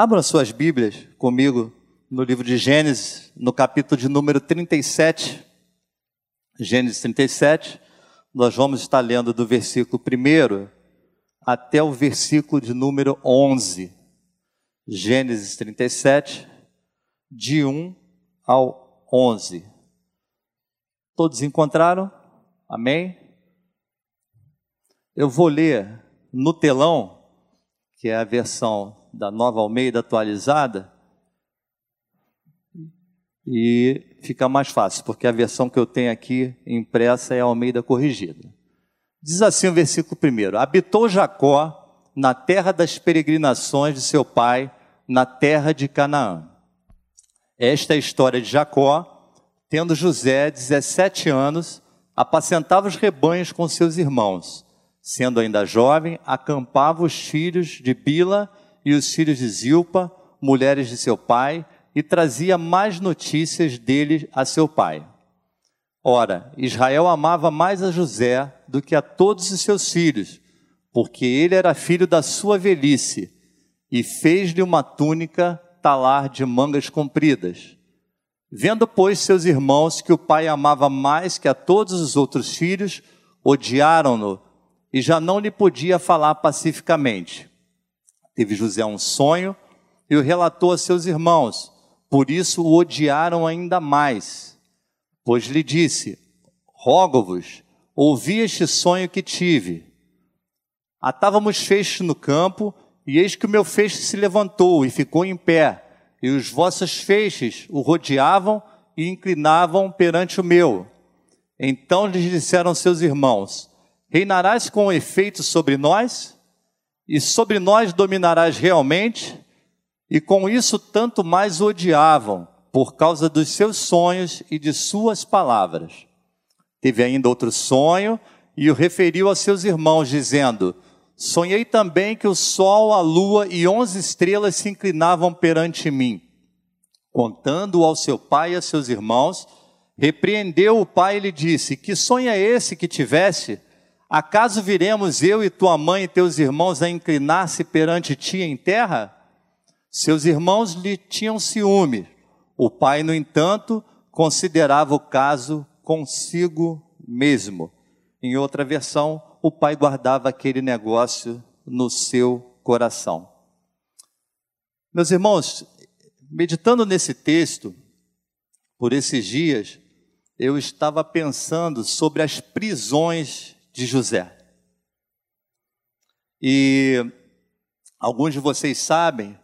Abram suas Bíblias comigo no livro de Gênesis, no capítulo de número 37. Gênesis 37, nós vamos estar lendo do versículo 1 até o versículo de número 11. Gênesis 37, de 1 ao 11. Todos encontraram? Amém? Eu vou ler no telão, que é a versão da nova Almeida atualizada, e fica mais fácil, porque a versão que eu tenho aqui impressa é a Almeida corrigida. Diz assim o versículo 1: Habitou Jacó na terra das peregrinações de seu pai, na terra de Canaã. Esta é a história de Jacó, tendo José 17 anos, apacentava os rebanhos com seus irmãos. Sendo ainda jovem, acampava os filhos de Bila e os filhos de Zilpa, mulheres de seu pai, e trazia mais notícias dele a seu pai. Ora, Israel amava mais a José do que a todos os seus filhos, porque ele era filho da sua velhice, e fez-lhe uma túnica talar de mangas compridas. Vendo, pois, seus irmãos que o pai amava mais que a todos os outros filhos, odiaram-no e já não lhe podia falar pacificamente. Teve José um sonho e o relatou a seus irmãos, por isso o odiaram ainda mais. Pois lhe disse: Rogo-vos, ouvi este sonho que tive. Atávamos feixes no campo, e eis que o meu feixe se levantou e ficou em pé, e os vossos feixes o rodeavam e inclinavam perante o meu. Então lhes disseram seus irmãos: Reinarás com efeito sobre nós? E sobre nós dominarás realmente, e com isso tanto mais odiavam, por causa dos seus sonhos e de suas palavras. Teve ainda outro sonho e o referiu a seus irmãos, dizendo: Sonhei também que o sol, a lua e onze estrelas se inclinavam perante mim. Contando-o ao seu pai e a seus irmãos, repreendeu o pai e lhe disse: Que sonho é esse que tivesse? Acaso viremos eu e tua mãe e teus irmãos a inclinar-se perante ti em terra? Seus irmãos lhe tinham ciúme. O pai, no entanto, considerava o caso consigo mesmo. Em outra versão, o pai guardava aquele negócio no seu coração. Meus irmãos, meditando nesse texto, por esses dias, eu estava pensando sobre as prisões de José. E alguns de vocês sabem,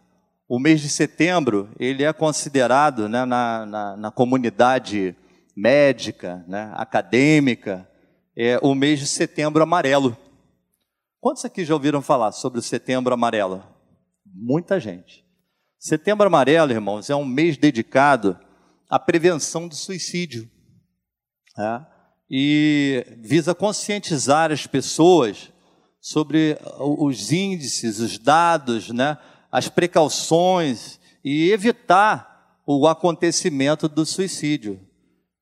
o mês de setembro ele é considerado né, na, na, na, comunidade médica, né, acadêmica, é o mês de setembro amarelo. Quantos aqui já ouviram falar sobre o setembro amarelo? Muita gente. Setembro amarelo, irmãos, é um mês dedicado à prevenção do suicídio. É? E visa conscientizar as pessoas sobre os índices, os dados, né, as precauções e evitar o acontecimento do suicídio.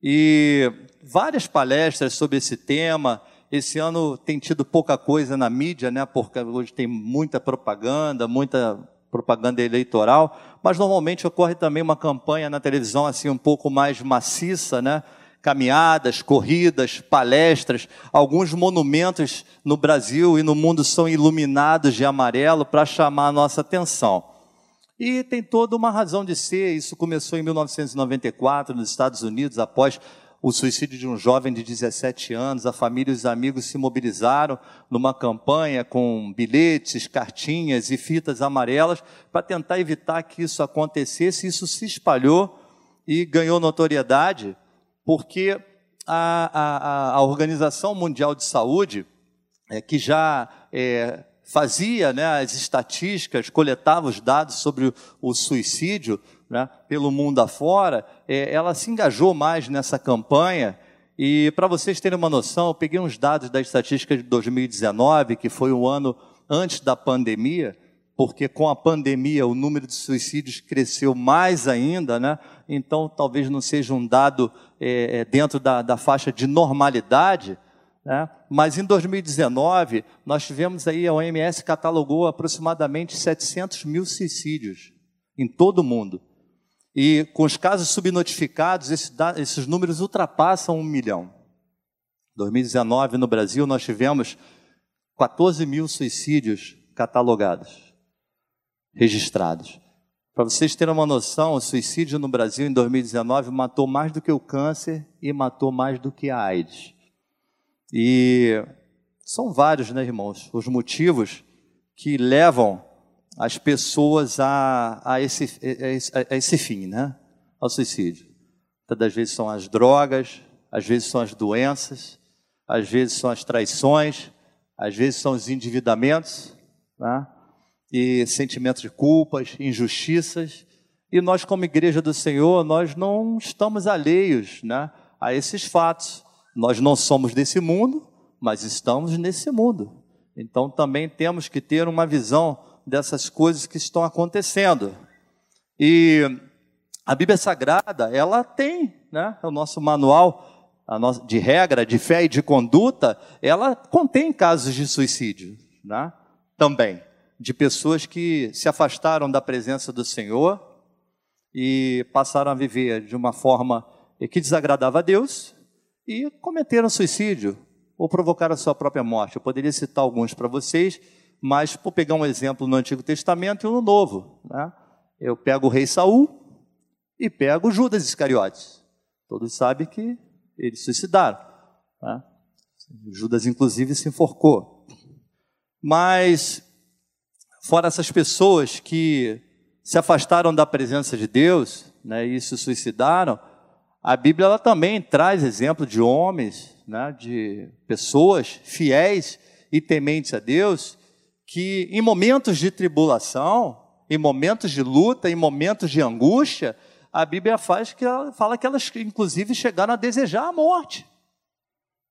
E várias palestras sobre esse tema. Esse ano tem tido pouca coisa na mídia, né? Porque hoje tem muita propaganda, muita propaganda eleitoral, mas normalmente ocorre também uma campanha na televisão assim um pouco mais maciça, né? Caminhadas, corridas, palestras, alguns monumentos no Brasil e no mundo são iluminados de amarelo para chamar a nossa atenção. E tem toda uma razão de ser, isso começou em 1994 nos Estados Unidos, após o suicídio de um jovem de 17 anos, a família e os amigos se mobilizaram numa campanha com bilhetes, cartinhas e fitas amarelas para tentar evitar que isso acontecesse. Isso se espalhou e ganhou notoriedade porque a, a, a Organização Mundial de Saúde, é, que já é, fazia né, as estatísticas, coletava os dados sobre o, suicídio né, pelo mundo afora, é, ela se engajou mais nessa campanha. E para vocês terem uma noção, eu peguei uns dados da estatística de 2019, que foi o ano antes da pandemia, porque com a pandemia o número de suicídios cresceu mais ainda, né? Então talvez não seja um dado é, é, dentro da, da, faixa de normalidade, né? mas em 2019 nós tivemos aí, a OMS catalogou aproximadamente 700 mil suicídios em todo o mundo. E com os casos subnotificados, esses, esses números ultrapassam um milhão. Em 2019, no Brasil, nós tivemos 14 mil suicídios catalogados, registrados. Para vocês terem uma noção, o suicídio no Brasil em 2019 matou mais do que o câncer e matou mais do que a AIDS. E são vários, né, irmãos, os motivos que levam as pessoas a, a, esse, a, esse, fim, né? Ao suicídio. Muitas das vezes são as drogas, às vezes são as doenças, às vezes são as traições, às vezes são os endividamentos, né? E sentimentos de culpas, injustiças. E nós, como igreja do Senhor, nós não estamos alheios né, a esses fatos. Nós não somos desse mundo, mas estamos nesse mundo. Então também temos que ter uma visão dessas coisas que estão acontecendo. E a Bíblia Sagrada, ela tem, né, o nosso manual de regra, de fé e de conduta, ela contém casos de suicídio, né, também, de pessoas que se afastaram da presença do Senhor e passaram a viver de uma forma que desagradava a Deus e cometeram suicídio ou provocaram a sua própria morte. Eu poderia citar alguns para vocês, mas por pegar um exemplo no Antigo Testamento e no Novo, né? eu pego o rei Saul e pego Judas Iscariotes. Todos sabem que eles suicidaram. Né? Judas, inclusive, se enforcou. Mas, fora essas pessoas que se afastaram da presença de Deus né, e se suicidaram, a Bíblia ela também traz exemplo de homens, né, de pessoas fiéis e tementes a Deus, que em momentos de tribulação, em momentos de luta, em momentos de angústia, a Bíblia faz que ela, fala que elas, inclusive, chegaram a desejar a morte.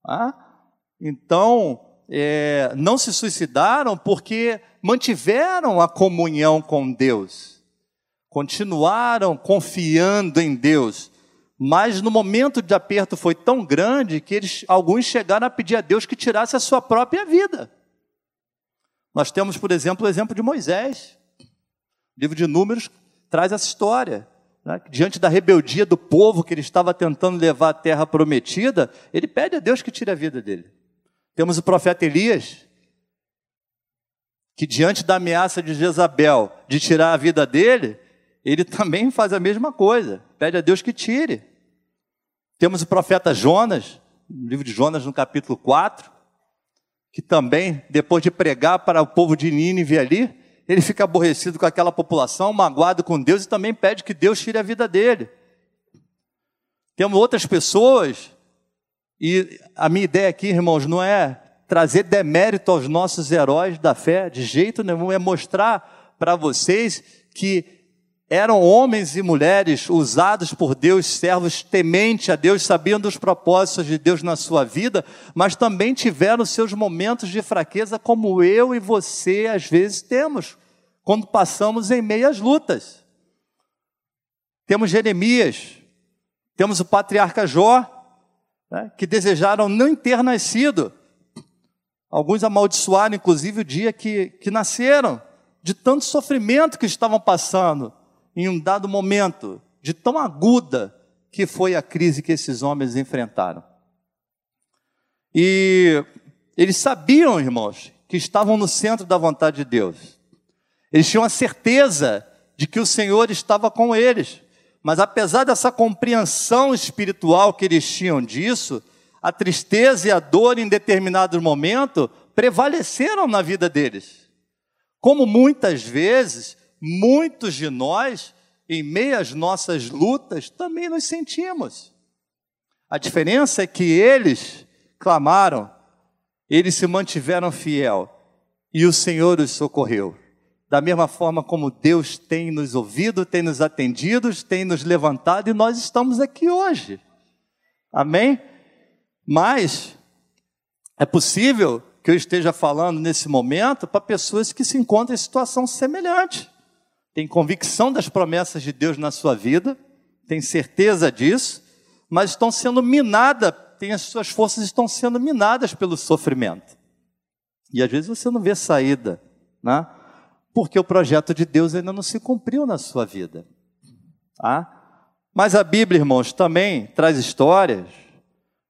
Ah? Então, é, não se suicidaram porque mantiveram a comunhão com Deus, continuaram confiando em Deus, mas no momento de aperto foi tão grande que eles, alguns chegaram a pedir a Deus que tirasse a sua própria vida. Nós temos, por exemplo, o exemplo de Moisés. O livro de Números traz essa história. Né? Diante da rebeldia do povo que ele estava tentando levar à terra prometida, ele pede a Deus que tire a vida dele. Temos o profeta Elias, que diante da ameaça de Jezabel de tirar a vida dele, ele também faz a mesma coisa, pede a Deus que tire. Temos o profeta Jonas, no livro de Jonas, no capítulo 4, que também, depois de pregar para o povo de Nínive ali, ele fica aborrecido com aquela população, magoado com Deus e também pede que Deus tire a vida dele. Temos outras pessoas, e a minha ideia aqui, irmãos, não é trazer demérito aos nossos heróis da fé, de jeito nenhum, é mostrar para vocês que eram homens e mulheres usados por Deus, servos temente a Deus, sabiam dos propósitos de Deus na sua vida, mas também tiveram seus momentos de fraqueza, como eu e você às vezes temos, quando passamos em meias lutas. Temos Jeremias, temos o patriarca Jó, né, que desejaram não ter nascido. Alguns amaldiçoaram, inclusive, o dia que, que nasceram, de tanto sofrimento que estavam passando em um dado momento, de tão aguda que foi a crise que esses homens enfrentaram. E eles sabiam, irmãos, que estavam no centro da vontade de Deus. Eles tinham a certeza de que o Senhor estava com eles. Mas apesar dessa compreensão espiritual que eles tinham disso, a tristeza e a dor em determinado momento prevaleceram na vida deles. Como muitas vezes muitos de nós, em meio às nossas lutas, também nos sentimos. A diferença é que eles clamaram, eles se mantiveram fiel e o Senhor os socorreu. Da mesma forma como Deus tem nos ouvido, tem nos atendido, tem nos levantado e nós estamos aqui hoje. Amém? Mas é possível que eu esteja falando nesse momento para pessoas que se encontram em situação semelhante tem convicção das promessas de Deus na sua vida, tem certeza disso, mas estão sendo minadas, tem as suas forças estão sendo minadas pelo sofrimento. E às vezes você não vê saída, né? porque o projeto de Deus ainda não se cumpriu na sua vida. Tá? Mas a Bíblia, irmãos, também traz histórias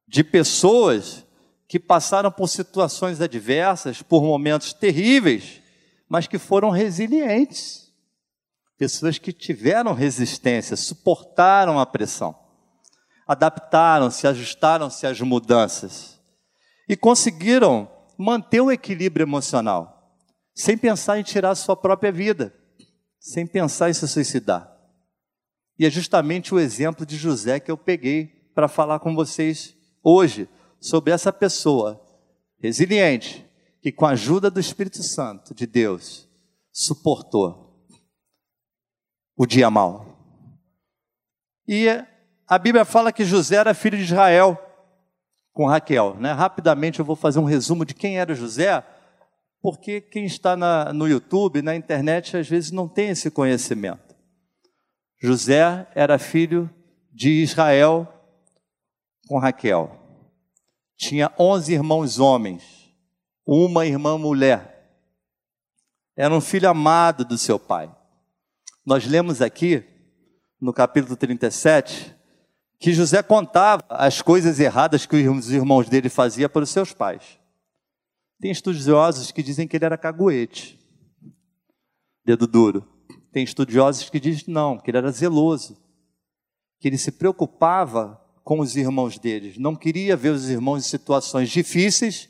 de pessoas que passaram por situações adversas, por momentos terríveis, mas que foram resilientes. Pessoas que tiveram resistência, suportaram a pressão, adaptaram-se, ajustaram-se às mudanças e conseguiram manter o equilíbrio emocional, sem pensar em tirar a sua própria vida, sem pensar em se suicidar. E é justamente o exemplo de José que eu peguei para falar com vocês hoje sobre essa pessoa resiliente, que com a ajuda do Espírito Santo de Deus suportou o dia mal. E a Bíblia fala que José era filho de Israel com Raquel. Né? Rapidamente eu vou fazer um resumo de quem era José, porque quem está na, no YouTube, na internet, às vezes não tem esse conhecimento. José era filho de Israel com Raquel. Tinha onze irmãos homens, uma irmã mulher. Era um filho amado do seu pai. Nós lemos aqui, no capítulo 37, que José contava as coisas erradas que os irmãos dele faziam para os seus pais. Tem estudiosos que dizem que ele era caguete, dedo duro. Tem estudiosos que dizem não, que ele era zeloso, que ele se preocupava com os irmãos deles, não queria ver os irmãos em situações difíceis,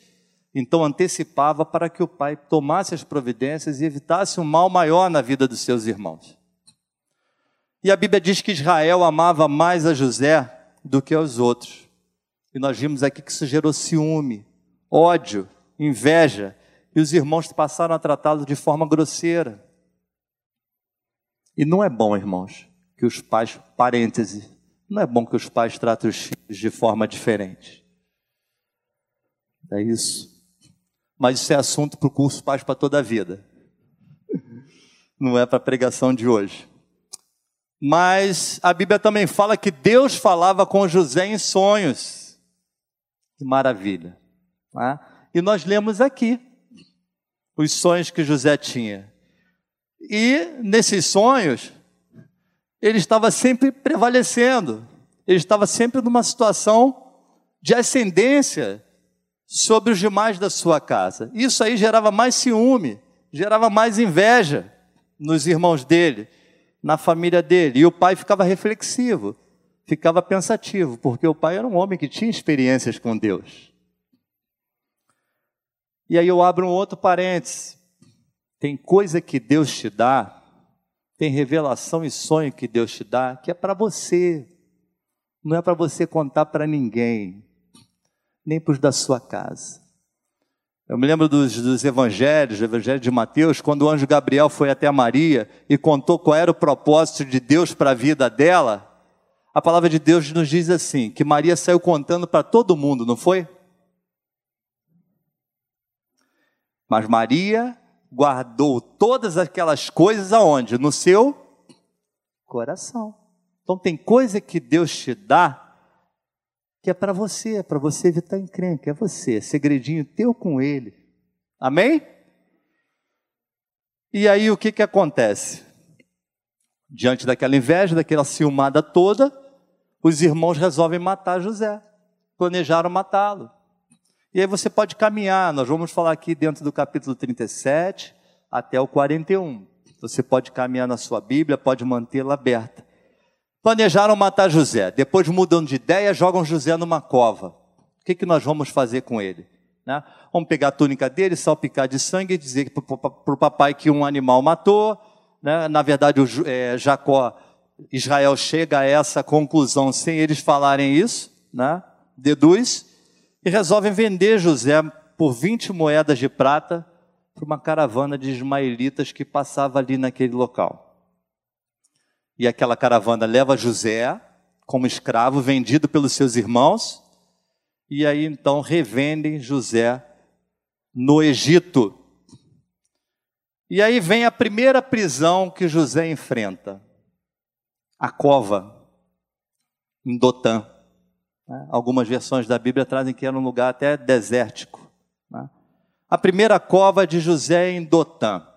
então antecipava para que o pai tomasse as providências e evitasse um mal maior na vida dos seus irmãos. E a Bíblia diz que Israel amava mais a José do que aos outros. E nós vimos aqui que isso gerou ciúme, ódio, inveja, e os irmãos passaram a tratá-lo de forma grosseira. E não é bom, irmãos, que os pais, parêntese, não é bom que os pais tratem os filhos de forma diferente. É isso. Mas isso é assunto para o curso Pais para toda a vida. Não é para a pregação de hoje. Mas a Bíblia também fala que Deus falava com José em sonhos. Que maravilha. Né? E nós lemos aqui os sonhos que José tinha. E nesses sonhos, ele estava sempre prevalecendo, ele estava sempre numa situação de ascendência sobre os demais da sua casa. Isso aí gerava mais ciúme, gerava mais inveja nos irmãos dele na família dele. E o pai ficava reflexivo, ficava pensativo, porque o pai era um homem que tinha experiências com Deus. E aí eu abro um outro parênteses. Tem coisa que Deus te dá, tem revelação e sonho que Deus te dá, que é para você. Não é para você contar para ninguém, nem para os da sua casa. Eu me lembro dos, dos evangelhos, do evangelho de Mateus, quando o anjo Gabriel foi até Maria e contou qual era o propósito de Deus para a vida dela. A palavra de Deus nos diz assim: que Maria saiu contando para todo mundo, não foi? Mas Maria guardou todas aquelas coisas aonde? No seu coração. Então tem coisa que Deus te dá que é para você, é para você evitar encrenca, é você, é segredinho teu com ele. Amém? E aí o que, que acontece? Diante daquela inveja, daquela ciumada toda, os irmãos resolvem matar José. Planejaram matá-lo. E aí você pode caminhar, nós vamos falar aqui dentro do capítulo 37 até o 41. Você pode caminhar na sua Bíblia, pode mantê-la aberta. Planejaram matar José. Depois mudam de ideia, jogam José numa cova. O que, que nós vamos fazer com ele? Né? Vamos pegar a túnica dele, salpicar de sangue e dizer para o papai que um animal matou. Né? Na verdade, o, é, Jacó, Israel chega a essa conclusão sem eles falarem isso, né? deduz, e resolvem vender José por 20 moedas de prata para uma caravana de ismaelitas que passava ali naquele local. E aquela caravana leva José como escravo, vendido pelos seus irmãos, e aí então revendem José no Egito. E aí vem a primeira prisão que José enfrenta, a cova, em Dotã. Né? Algumas versões da Bíblia trazem que era um lugar até desértico. Né? A primeira cova de José em Dotã.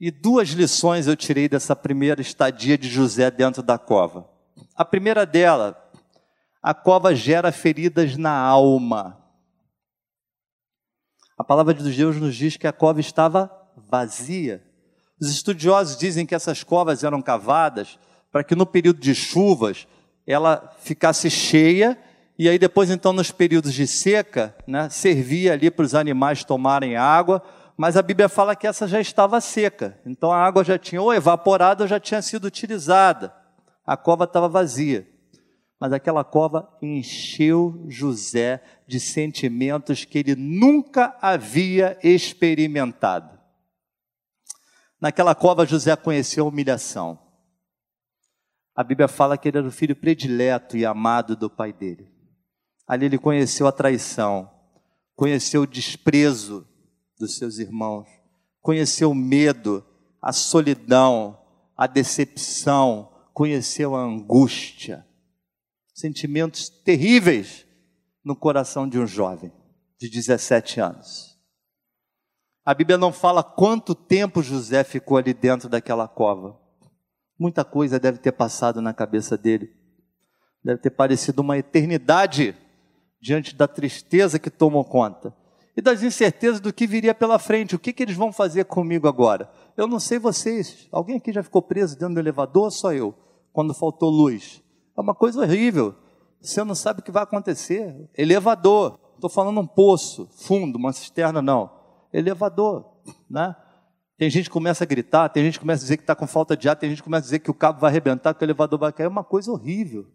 E duas lições eu tirei dessa primeira estadia de José dentro da cova. A primeira dela, a cova gera feridas na alma. A palavra de Deus nos diz que a cova estava vazia. Os estudiosos dizem que essas covas eram cavadas para que no período de chuvas ela ficasse cheia e aí depois então nos períodos de seca, né, servia ali para os animais tomarem água, mas a Bíblia fala que essa já estava seca. Então a água já tinha ou evaporado ou já tinha sido utilizada. A cova estava vazia. Mas aquela cova encheu José de sentimentos que ele nunca havia experimentado. Naquela cova, José conheceu a humilhação. A Bíblia fala que ele era o filho predileto e amado do pai dele. Ali ele conheceu a traição, conheceu o desprezo dos seus irmãos, conheceu o medo, a solidão, a decepção, conheceu a angústia. Sentimentos terríveis no coração de um jovem de 17 anos. A Bíblia não fala quanto tempo José ficou ali dentro daquela cova. Muita coisa deve ter passado na cabeça dele. Deve ter parecido uma eternidade diante da tristeza que tomou conta e das incertezas do que viria pela frente. O que, que eles vão fazer comigo agora? Eu não sei vocês. Alguém aqui já ficou preso dentro do elevador? Só eu, quando faltou luz. É uma coisa horrível. Você não sabe o que vai acontecer. Elevador. Estou falando um poço, fundo, uma cisterna, não. Elevador, né? Tem gente que começa a gritar, tem gente que começa a dizer que está com falta de ar, tem gente que começa a dizer que o cabo vai arrebentar, que o elevador vai cair. É uma coisa horrível.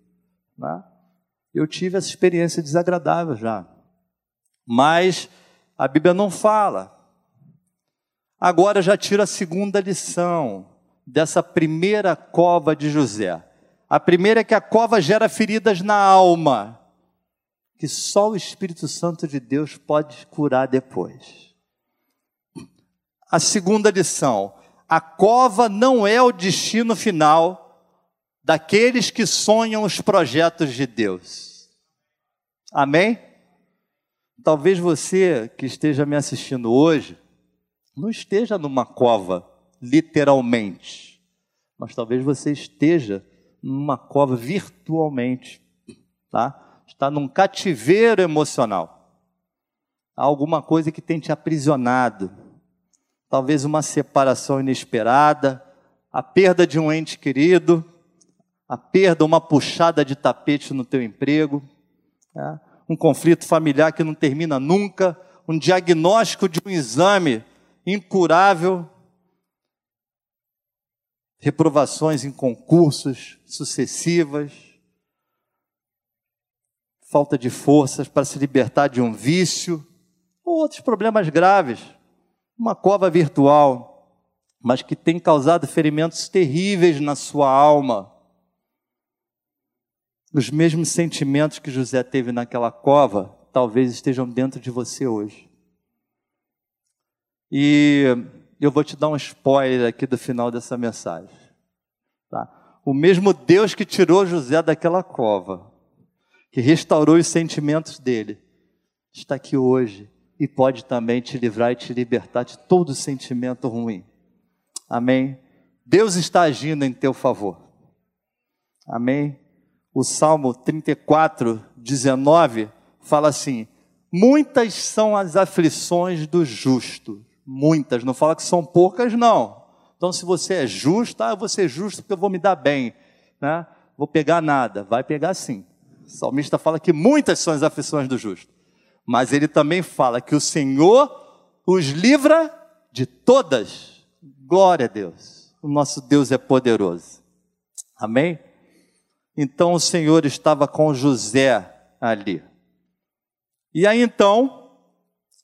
Né? Eu tive essa experiência desagradável já. Mas a Bíblia não fala. Agora já tiro a segunda lição dessa primeira cova de José. A primeira é que a cova gera feridas na alma, que só o Espírito Santo de Deus pode curar depois a segunda lição: a cova não é o destino final daqueles que sonham os projetos de Deus. Amém? Talvez você que esteja me assistindo hoje não esteja numa cova, literalmente, mas talvez você esteja numa cova virtualmente, tá? Está num cativeiro emocional. Há alguma coisa que tem te aprisionado talvez uma separação inesperada, a perda de um ente querido, a perda, uma puxada de tapete no teu emprego, é, um conflito familiar que não termina nunca, um diagnóstico de um exame incurável, reprovações em concursos sucessivas, falta de forças para se libertar de um vício, ou outros problemas graves uma cova virtual, mas que tem causado ferimentos terríveis na sua alma. Os mesmos sentimentos que José teve naquela cova, talvez estejam dentro de você hoje. E eu vou te dar um spoiler aqui do final dessa mensagem. Tá? O mesmo Deus que tirou José daquela cova, que restaurou os sentimentos dele, está aqui hoje e pode também te livrar e te libertar de todo sentimento ruim. Amém? Deus está agindo em teu favor. Amém? O Salmo 34, 19 fala assim: Muitas são as aflições do justo. Muitas, não fala que são poucas, não. Então, se você é justo, ah, eu vou ser justo porque eu vou me dar bem. Né? Vou pegar nada. Vai pegar sim. O salmista fala que muitas são as aflições do justo mas ele também fala que o Senhor os livra de todas. Glória a Deus. O nosso Deus é poderoso. Amém? Então o Senhor estava com José ali. E aí então,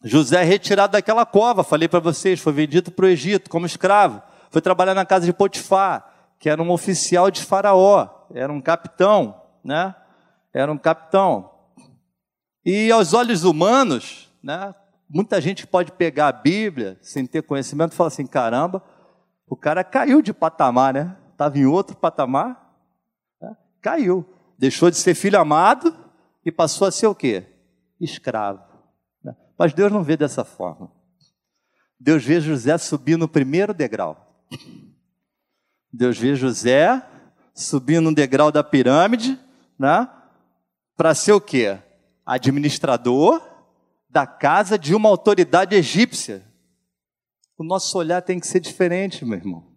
José é retirado daquela cova, falei para vocês, foi vendido para o Egito como escravo. Foi trabalhar na casa de Potifar, que era um oficial de Faraó, era um capitão, né? Era um capitão. E aos olhos humanos, né, muita gente pode pegar a Bíblia sem ter conhecimento e falar assim: caramba, o cara caiu de patamar, né? Estava em outro patamar, né? caiu. Deixou de ser filho amado e passou a ser o quê? Escravo. Né? Mas Deus não vê dessa forma. Deus vê José subir no primeiro degrau. Deus vê José subindo um degrau da pirâmide, né? Para ser o quê? Administrador da casa de uma autoridade egípcia. O nosso olhar tem que ser diferente, meu irmão.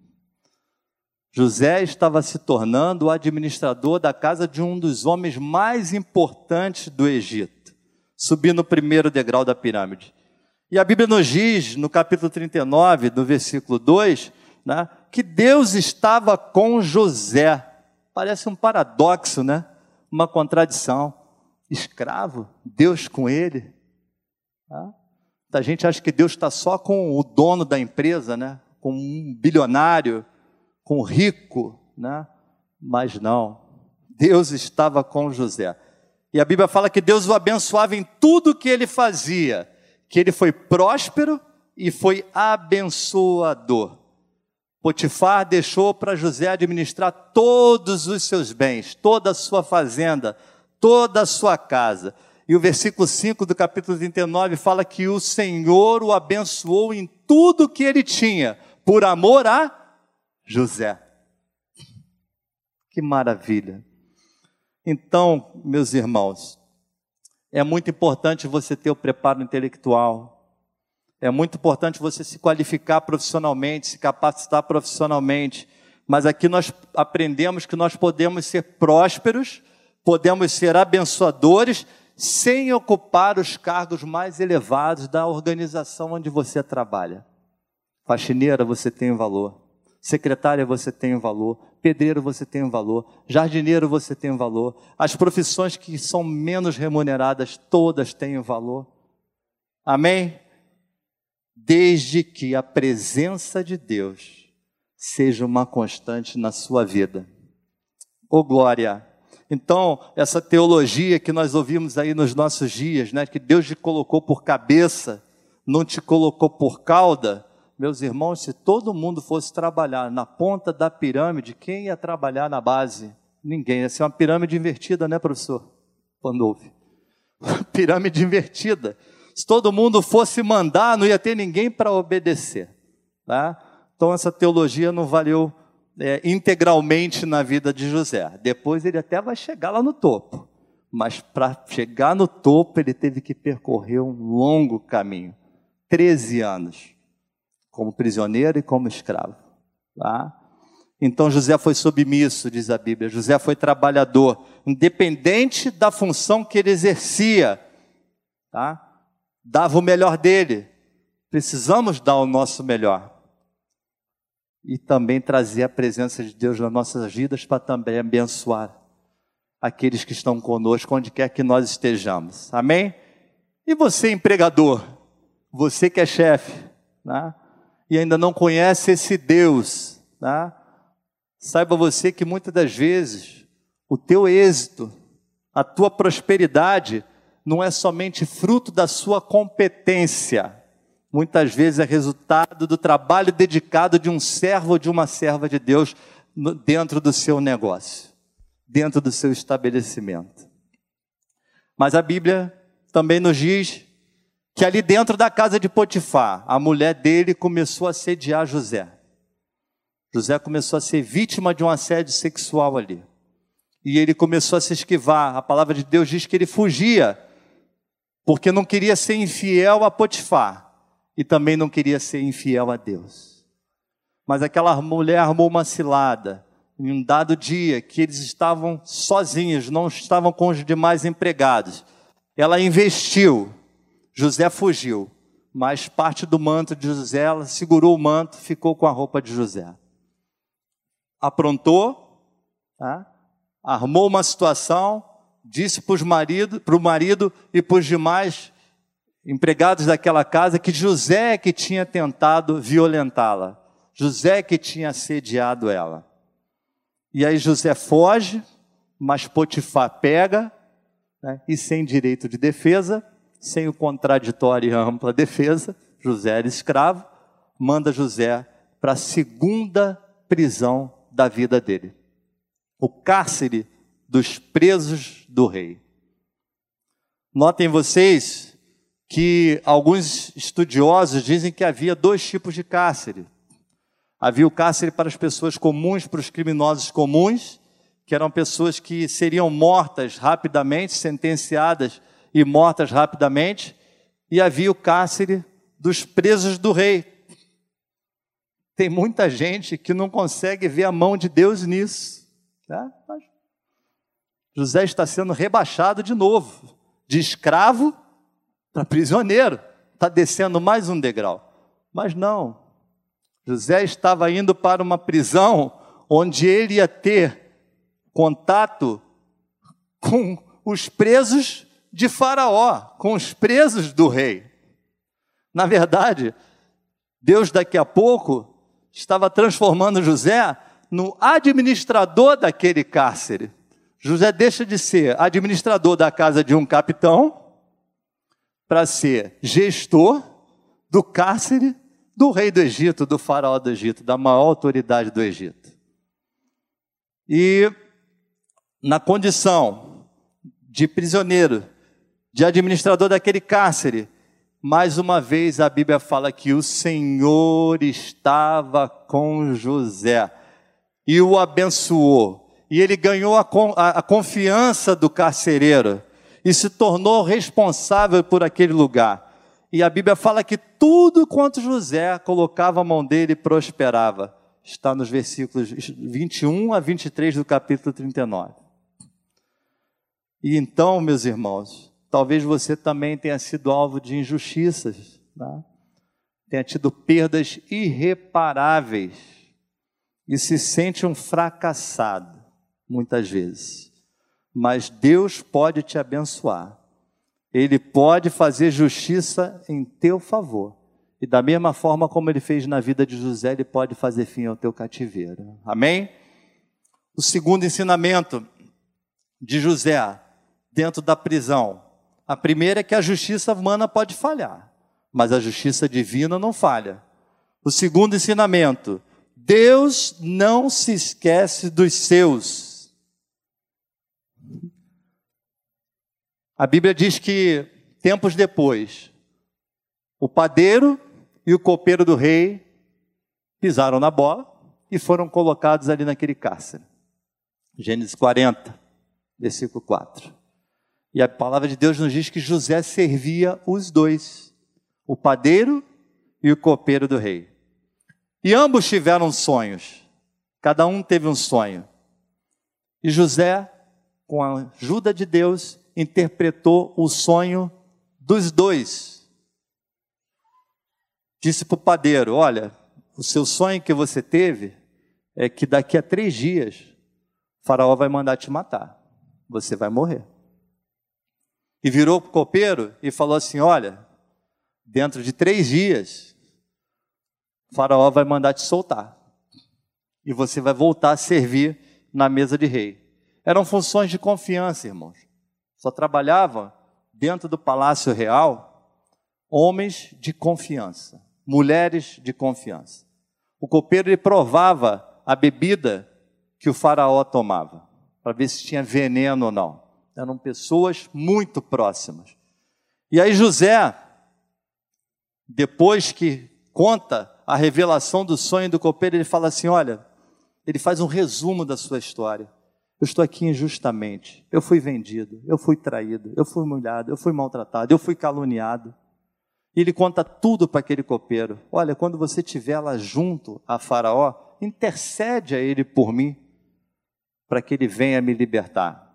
José estava se tornando o administrador da casa de um dos homens mais importantes do Egito, subindo o primeiro degrau da pirâmide. E a Bíblia nos diz, no capítulo 39, no versículo 2, né, que Deus estava com José. Parece um paradoxo, né? Uma contradição. Escravo, Deus com ele. A gente acha que Deus está só com o dono da empresa, né? com um bilionário, com o rico, né? mas não. Deus estava com José. E a Bíblia fala que Deus o abençoava em tudo que ele fazia, que ele foi próspero e foi abençoador. Potifar deixou para José administrar todos os seus bens, toda a sua fazenda, toda a sua casa. E o versículo 5 do capítulo 39 fala que o Senhor o abençoou em tudo que ele tinha, por amor a José. Que maravilha. Então, meus irmãos, é muito importante você ter o preparo intelectual. É muito importante você se qualificar profissionalmente, se capacitar profissionalmente. Mas aqui nós aprendemos que nós podemos ser prósperos, podemos ser abençoadores sem ocupar os cargos mais elevados da organização onde você trabalha. Faxineira, você tem valor. Secretária, você tem valor. Pedreiro, você tem valor. Jardineiro, você tem valor. As profissões que são menos remuneradas, todas têm valor. Amém? Desde que a presença de Deus seja uma constante na sua vida. Ô oh, glória! Então, essa teologia que nós ouvimos aí nos nossos dias, né, que Deus te colocou por cabeça, não te colocou por cauda, meus irmãos, se todo mundo fosse trabalhar na ponta da pirâmide, quem ia trabalhar na base? Ninguém. Ia ser uma pirâmide invertida, né, professor? Pandolfi. pirâmide invertida. Se todo mundo fosse mandar, não ia ter ninguém para obedecer. Tá? Então, essa teologia não valeu é, integralmente na vida de José. Depois ele até vai chegar lá no topo. Mas para chegar no topo, ele teve que percorrer um longo caminho 13 anos, como prisioneiro e como escravo. Tá? Então José foi submisso, diz a Bíblia. José foi trabalhador, independente da função que ele exercia. Tá? Dava o melhor dele. Precisamos dar o nosso melhor e também trazer a presença de Deus nas nossas vidas para também abençoar aqueles que estão conosco, onde quer que nós estejamos. Amém? E você, empregador, você que é chefe, né? e ainda não conhece esse Deus, né? saiba você que muitas das vezes o teu êxito, a tua prosperidade, não é somente fruto da sua competência, muitas vezes é resultado do trabalho dedicado de um servo ou de uma serva de Deus dentro do seu negócio, dentro do seu estabelecimento. Mas a Bíblia também nos diz que ali dentro da casa de Potifar, a mulher dele começou a sediar José. José começou a ser vítima de um assédio sexual ali. E ele começou a se esquivar. A palavra de Deus diz que ele fugia, porque não queria ser infiel a Potifar e também não queria ser infiel a Deus. Mas aquela mulher armou uma cilada. Em um dado dia que eles estavam sozinhos, não estavam com os demais empregados. Ela investiu. José fugiu, mas parte do manto de José, ela segurou o manto, ficou com a roupa de José. Aprontou, tá? armou uma situação, disse para o marido, e para os demais empregados daquela casa que José que tinha tentado violentá-la. José que tinha assediado ela. E aí José foge, mas Potifar pega, né, e sem direito de defesa, sem o contraditório e ampla defesa, José era escravo, manda José para a segunda prisão da vida dele. O cárcere dos presos do rei. Notem vocês que alguns estudiosos dizem que havia dois tipos de cárcere. Havia o cárcere para as pessoas comuns, para os criminosos comuns, que eram pessoas que seriam mortas rapidamente, sentenciadas e mortas rapidamente, e havia o cárcere dos presos do rei. Tem muita gente que não consegue ver a mão de Deus nisso. Tá? José está sendo rebaixado de novo, de escravo para prisioneiro. Está descendo mais um degrau. Mas não. José estava indo para uma prisão onde ele ia ter contato com os presos de Faraó, com os presos do rei. Na verdade, Deus daqui a pouco estava transformando José no administrador daquele cárcere. José deixa de ser administrador da casa de um capitão para ser gestor do cárcere do rei do Egito, do faraó do Egito, da maior autoridade do Egito. E na condição de prisioneiro, de administrador daquele cárcere, mais uma vez a Bíblia fala que o Senhor estava com José e o abençoou e ele ganhou a, a, a confiança do carcereiro e se tornou responsável por aquele lugar. E a Bíblia fala que tudo quanto José colocava a mão dele prosperava. Está nos versículos 21 a 23 do capítulo 39. E então, meus irmãos, talvez você também tenha sido alvo de injustiças, né? tenha tido perdas irreparáveis e se sente um fracassado muitas vezes. Mas Deus pode te abençoar. Ele pode fazer justiça em teu favor. E da mesma forma como ele fez na vida de José, ele pode fazer fim ao teu cativeiro. Amém? O segundo ensinamento de José dentro da prisão. A primeira é que a justiça humana pode falhar, mas a justiça divina não falha. O segundo ensinamento: Deus não se esquece dos seus. A Bíblia diz que tempos depois, o padeiro e o copeiro do rei pisaram na bola e foram colocados ali naquele cárcere. Gênesis 40, versículo 4. E a palavra de Deus nos diz que José servia os dois, o padeiro e o copeiro do rei. E ambos tiveram sonhos, cada um teve um sonho. E José, com a ajuda de Deus, interpretou o sonho dos dois. Disse para o padeiro: Olha, o seu sonho que você teve é que daqui a três dias, Faraó vai mandar te matar, você vai morrer. E virou para o copeiro e falou assim: Olha, dentro de três dias, Faraó vai mandar te soltar. E você vai voltar a servir na mesa de rei. Eram funções de confiança, irmãos. Só trabalhavam dentro do palácio real homens de confiança, mulheres de confiança. O copeiro ele provava a bebida que o faraó tomava, para ver se tinha veneno ou não. Eram pessoas muito próximas. E aí José, depois que conta a revelação do sonho do copeiro, ele fala assim: olha, ele faz um resumo da sua história. Eu estou aqui injustamente. Eu fui vendido, eu fui traído, eu fui humilhado, eu fui maltratado, eu fui caluniado. E ele conta tudo para aquele copeiro. Olha, quando você estiver lá junto a Faraó, intercede a ele por mim, para que ele venha me libertar.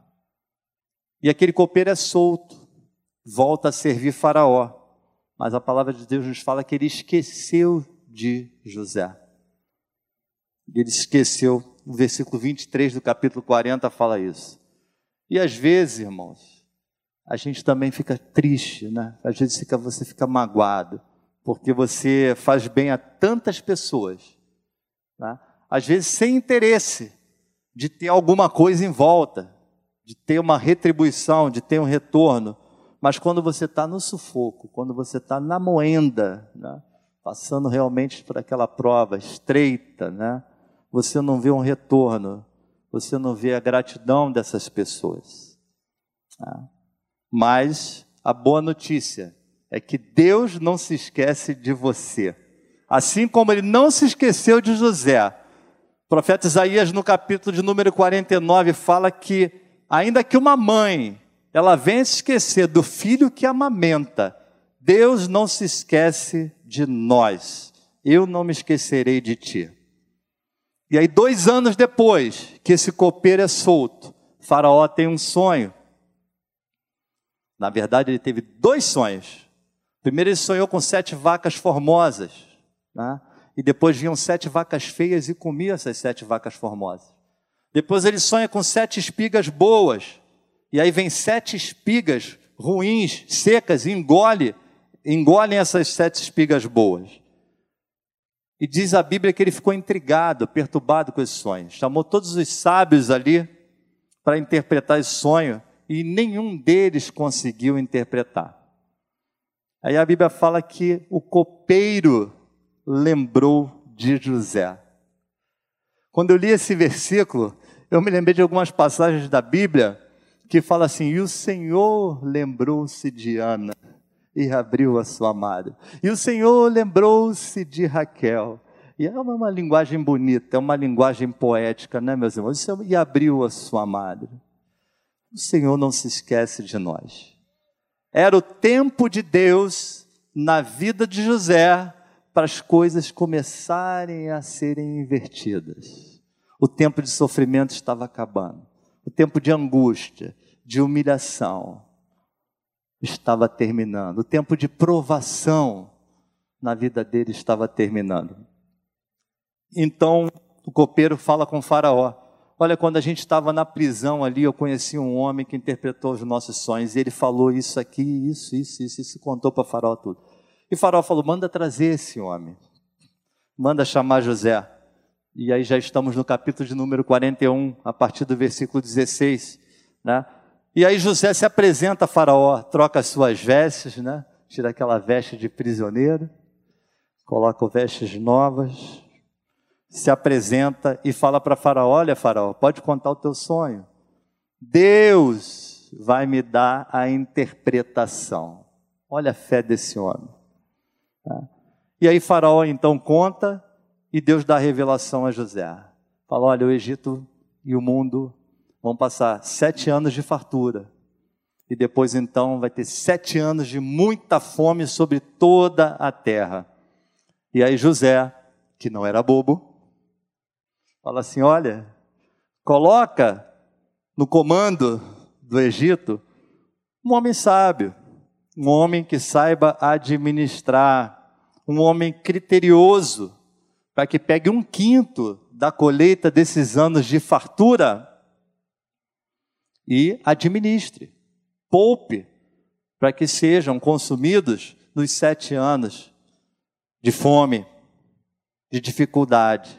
E aquele copeiro é solto, volta a servir Faraó. Mas a palavra de Deus nos fala que ele esqueceu de José. Ele esqueceu o versículo 23 do capítulo 40 fala isso. E às vezes, irmãos, a gente também fica triste, né? Às vezes fica, você fica magoado, porque você faz bem a tantas pessoas, né? às vezes sem interesse de ter alguma coisa em volta, de ter uma retribuição, de ter um retorno. Mas quando você está no sufoco, quando você está na moenda, né? passando realmente por aquela prova estreita, né? Você não vê um retorno, você não vê a gratidão dessas pessoas. Tá? Mas a boa notícia é que Deus não se esquece de você. Assim como ele não se esqueceu de José. O profeta Isaías, no capítulo de número 49, fala que, ainda que uma mãe, ela venha se esquecer do filho que amamenta, Deus não se esquece de nós. Eu não me esquecerei de ti. E aí, dois anos depois que esse copeiro é solto, Faraó tem um sonho. Na verdade, ele teve dois sonhos. Primeiro, ele sonhou com sete vacas formosas, né? e depois vinham sete vacas feias e comia essas sete vacas formosas. Depois, ele sonha com sete espigas boas, e aí vem sete espigas ruins, secas, e engole, engolem essas sete espigas boas. E diz a Bíblia que ele ficou intrigado, perturbado com esse sonho. Chamou todos os sábios ali para interpretar esse sonho e nenhum deles conseguiu interpretar. Aí a Bíblia fala que o copeiro lembrou de José. Quando eu li esse versículo, eu me lembrei de algumas passagens da Bíblia que fala assim: "E o Senhor lembrou-se de Ana e abriu a sua madre. E o Senhor lembrou-se de Raquel e é uma, uma linguagem bonita, é uma linguagem poética, né, meus irmãos? E abriu a sua madre. O Senhor não se esquece de nós. Era o tempo de Deus na vida de José para as coisas começarem a serem invertidas. O tempo de sofrimento estava acabando. O tempo de angústia, de humilhação estava terminando. O tempo de provação na vida dele estava terminando. Então o copeiro fala com Faraó: Olha, quando a gente estava na prisão ali, eu conheci um homem que interpretou os nossos sonhos, e ele falou isso aqui, isso, isso, isso, isso, contou para Faraó tudo. E Faraó falou: manda trazer esse homem, manda chamar José. E aí já estamos no capítulo de número 41, a partir do versículo 16, né? E aí José se apresenta a Faraó, troca as suas vestes, né? Tira aquela veste de prisioneiro, coloca vestes novas, se apresenta e fala para Faraó: Olha, Faraó, pode contar o teu sonho. Deus vai me dar a interpretação. Olha a fé desse homem. Tá? E aí Faraó então conta e Deus dá a revelação a José. Fala: Olha, o Egito e o mundo vão passar sete anos de fartura. E depois então vai ter sete anos de muita fome sobre toda a terra. E aí José, que não era bobo, Fala assim: olha, coloca no comando do Egito um homem sábio, um homem que saiba administrar, um homem criterioso, para que pegue um quinto da colheita desses anos de fartura e administre, poupe, para que sejam consumidos nos sete anos de fome, de dificuldade.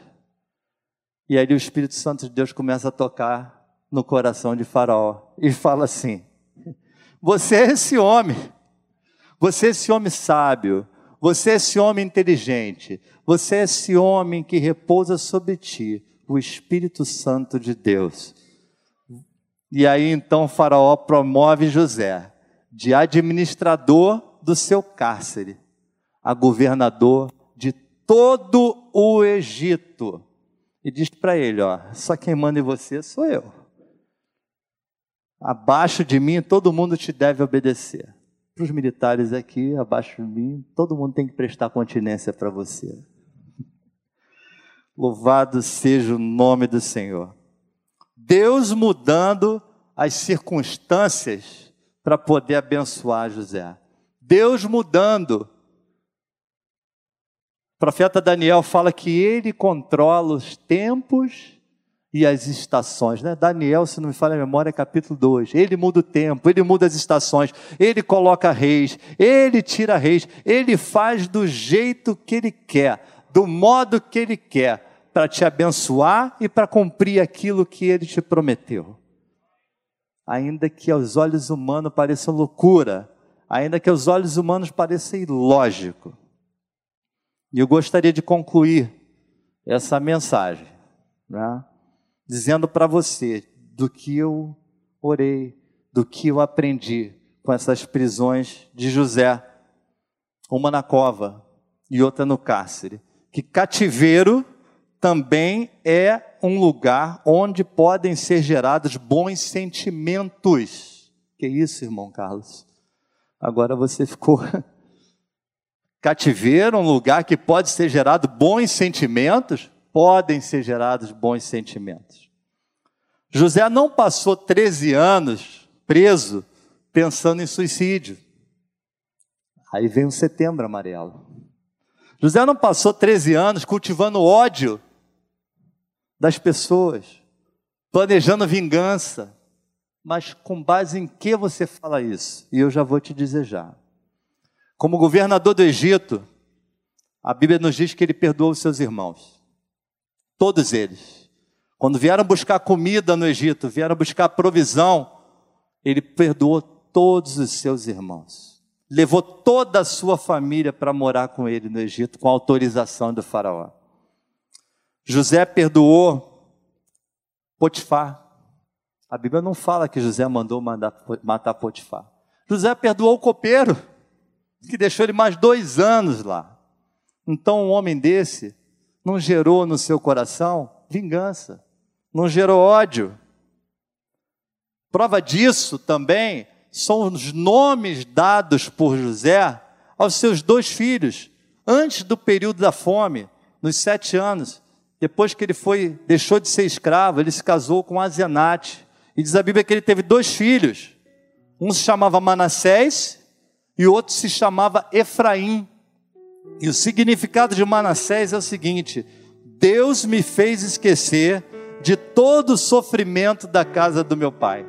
E aí o Espírito Santo de Deus começa a tocar no coração de Faraó e fala assim: Você é esse homem, você é esse homem sábio, você é esse homem inteligente, você é esse homem que repousa sobre ti, o Espírito Santo de Deus. E aí então Faraó promove José de administrador do seu cárcere a governador de todo o Egito e diz para ele: ó, só quem manda em você sou eu. Abaixo de mim, todo mundo te deve obedecer. Para os militares aqui, abaixo de mim, todo mundo tem que prestar continência para você. Louvado seja o nome do Senhor. Deus mudando as circunstâncias para poder abençoar José. Deus mudando o profeta Daniel fala que ele controla os tempos e as estações. Né? Daniel, se não me falha a memória, é capítulo 2. Ele muda o tempo, ele muda as estações, ele coloca reis, ele tira reis, ele faz do jeito que ele quer, do modo que ele quer, para te abençoar e para cumprir aquilo que ele te prometeu. Ainda que aos olhos humanos pareça loucura, ainda que aos olhos humanos pareça ilógico e eu gostaria de concluir essa mensagem, né, dizendo para você do que eu orei, do que eu aprendi com essas prisões de José, uma na cova e outra no cárcere. que cativeiro também é um lugar onde podem ser gerados bons sentimentos. Que isso, irmão Carlos? Agora você ficou. Cativeiro, um lugar que pode ser gerado bons sentimentos? Podem ser gerados bons sentimentos. José não passou 13 anos preso pensando em suicídio. Aí vem o setembro amarelo. José não passou 13 anos cultivando ódio das pessoas, planejando vingança. Mas com base em que você fala isso? E eu já vou te já. Como governador do Egito, a Bíblia nos diz que ele perdoou os seus irmãos. Todos eles. Quando vieram buscar comida no Egito, vieram buscar provisão, ele perdoou todos os seus irmãos. Levou toda a sua família para morar com ele no Egito, com autorização do Faraó. José perdoou Potifar. A Bíblia não fala que José mandou mandar, matar Potifar. José perdoou o copeiro, que deixou ele mais dois anos lá. Então, um homem desse não gerou no seu coração vingança, não gerou ódio. Prova disso também são os nomes dados por José aos seus dois filhos, antes do período da fome, nos sete anos. Depois que ele foi, deixou de ser escravo, ele se casou com Azenate. E diz a Bíblia que ele teve dois filhos. Um se chamava Manassés e o outro se chamava Efraim. E o significado de Manassés é o seguinte: Deus me fez esquecer de todo o sofrimento da casa do meu pai.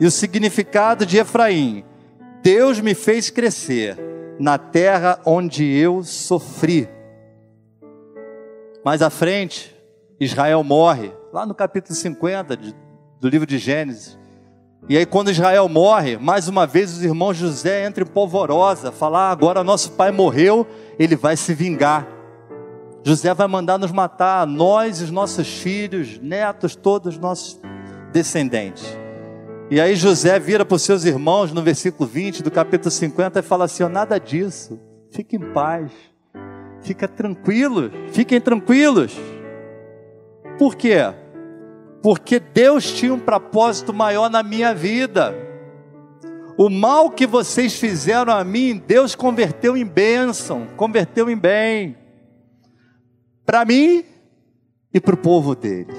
E o significado de Efraim: Deus me fez crescer na terra onde eu sofri. Mais à frente, Israel morre, lá no capítulo 50 de, do livro de Gênesis. E aí, quando Israel morre, mais uma vez os irmãos José entram em polvorosa, falar: ah, agora nosso pai morreu, ele vai se vingar. José vai mandar nos matar, nós, os nossos filhos, netos, todos os nossos descendentes. E aí José vira para os seus irmãos no versículo 20 do capítulo 50 e fala assim: oh, nada disso, fique em paz. Fica tranquilo, fiquem tranquilos. Por quê? Porque Deus tinha um propósito maior na minha vida. O mal que vocês fizeram a mim, Deus converteu em bênção, converteu em bem. Para mim e para o povo dele.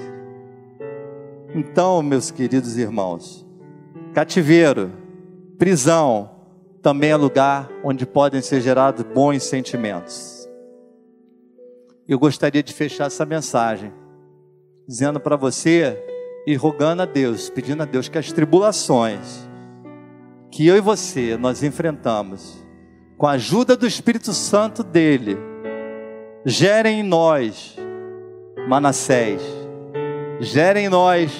Então, meus queridos irmãos, cativeiro, prisão, também é lugar onde podem ser gerados bons sentimentos eu gostaria de fechar essa mensagem dizendo para você e rogando a Deus, pedindo a Deus que as tribulações que eu e você nós enfrentamos, com a ajuda do Espírito Santo dele, gerem em nós Manassés, gerem em nós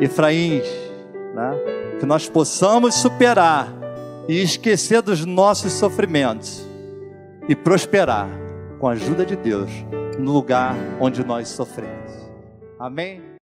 Efraíns, né? que nós possamos superar e esquecer dos nossos sofrimentos e prosperar com a ajuda de Deus no lugar onde nós sofremos. Amém?